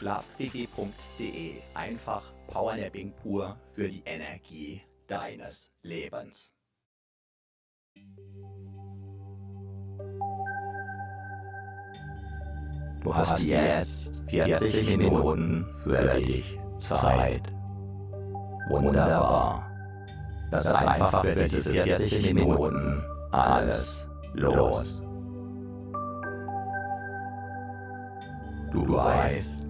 schlafpg.de. Einfach Powernapping pur für die Energie deines Lebens. Du hast jetzt 40 Minuten für dich Zeit. Wunderbar. Lass einfach für diese 40 Minuten alles los. Du weißt,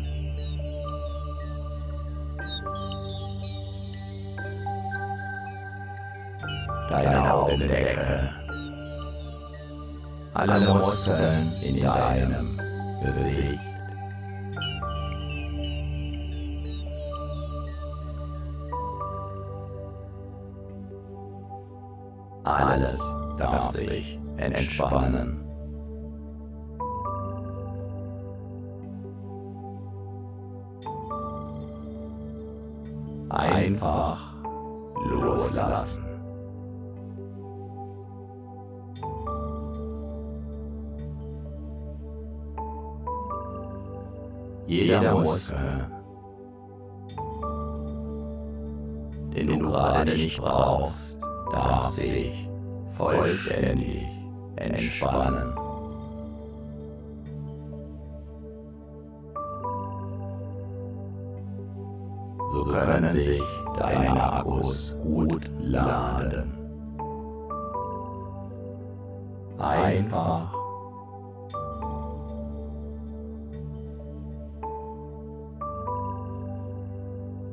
Deine Augendecke. Alle Muskeln in deinem Gesicht. Alles darf sich entspannen. Brauchst, darf sich vollständig entspannen. So können sich deine Akkus gut laden. Einfach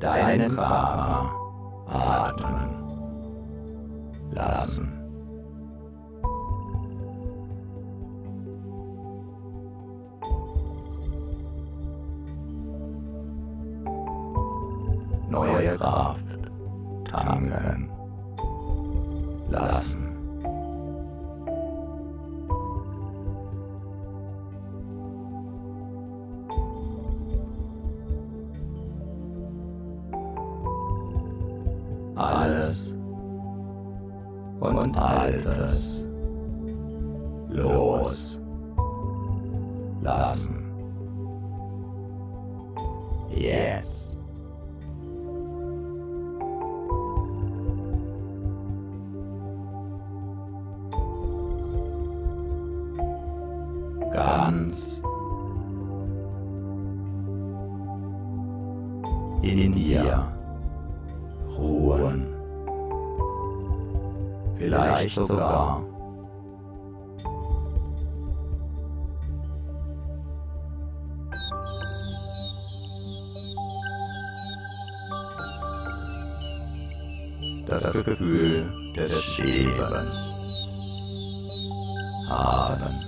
deinen Körper lassen. Dir ruhen. Vielleicht sogar das Gefühl des Schwebens haben.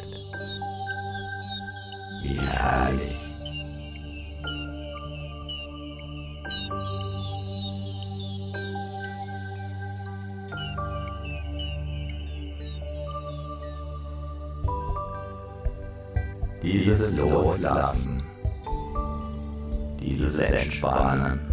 Herrlich. Dieses Loslassen, dieses Entspannen.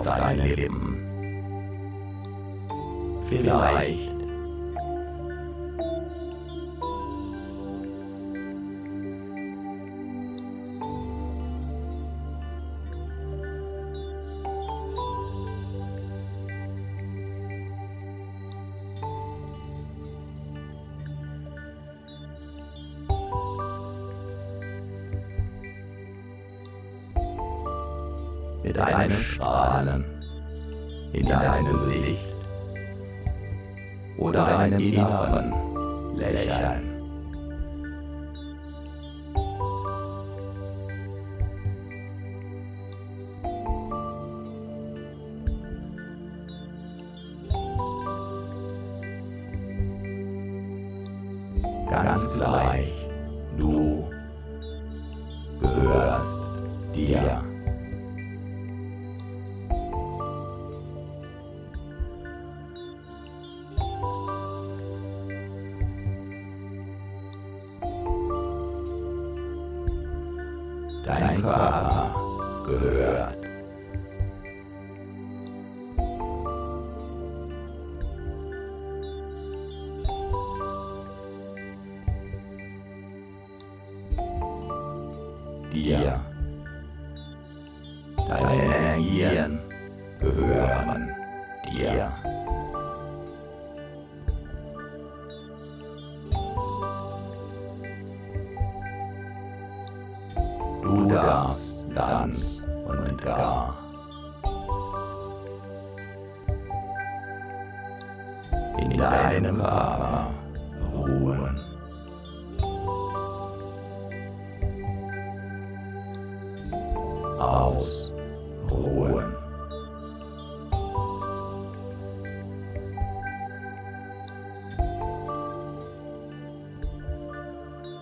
Auf deine Lippen. Vielleicht Dein Körper gehört.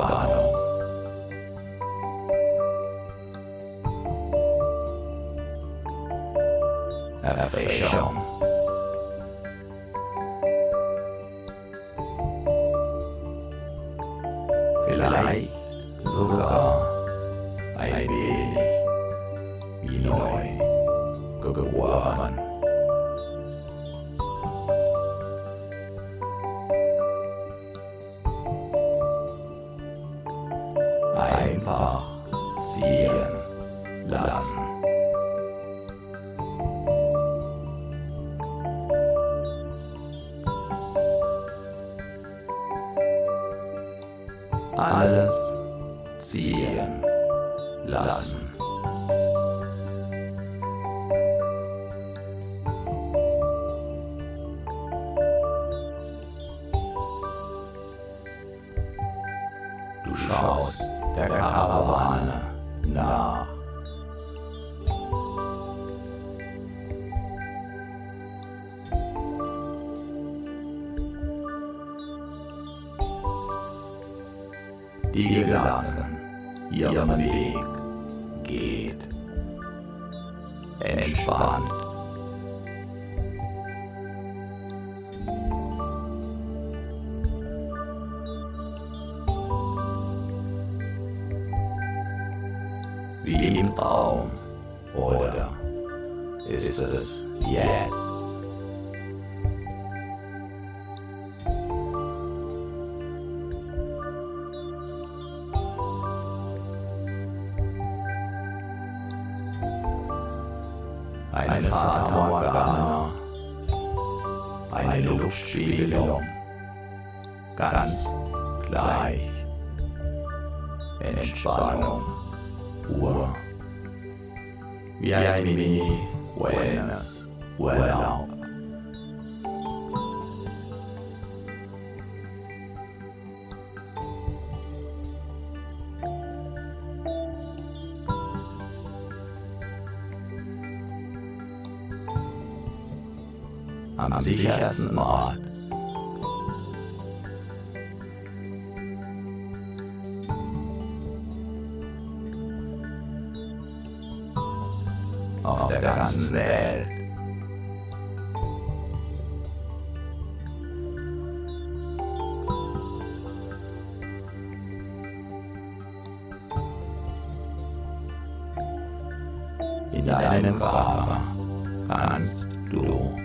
Bottom. Ihr Weg geht entspannt. Wie im Baum, oder ist es jetzt? y a mi buenas. deinem Körper. Kannst du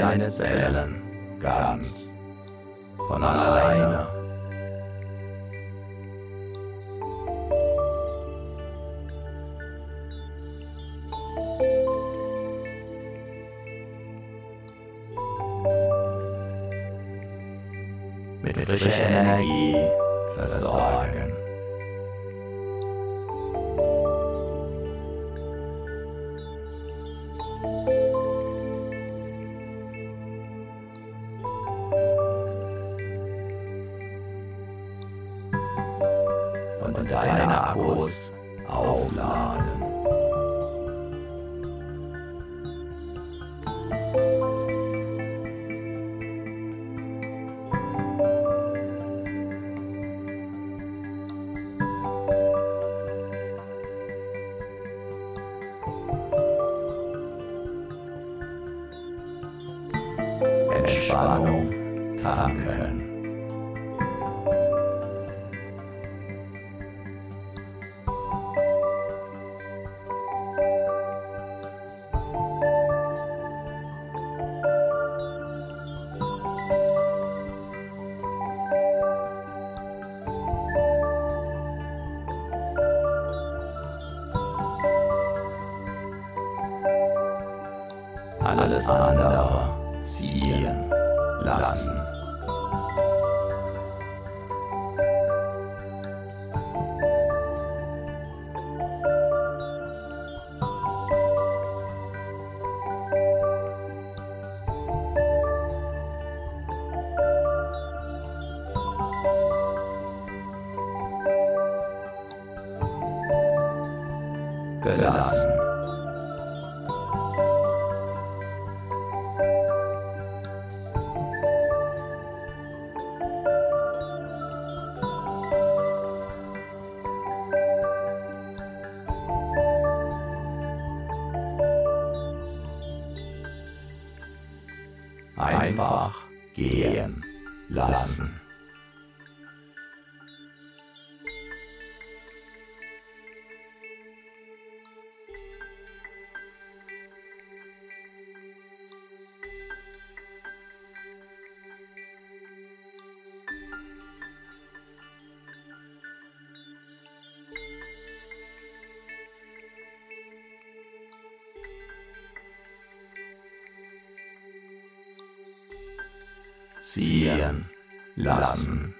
deine Zellen ganz von alleine. Subhanallah. Ziehen lassen.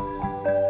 Música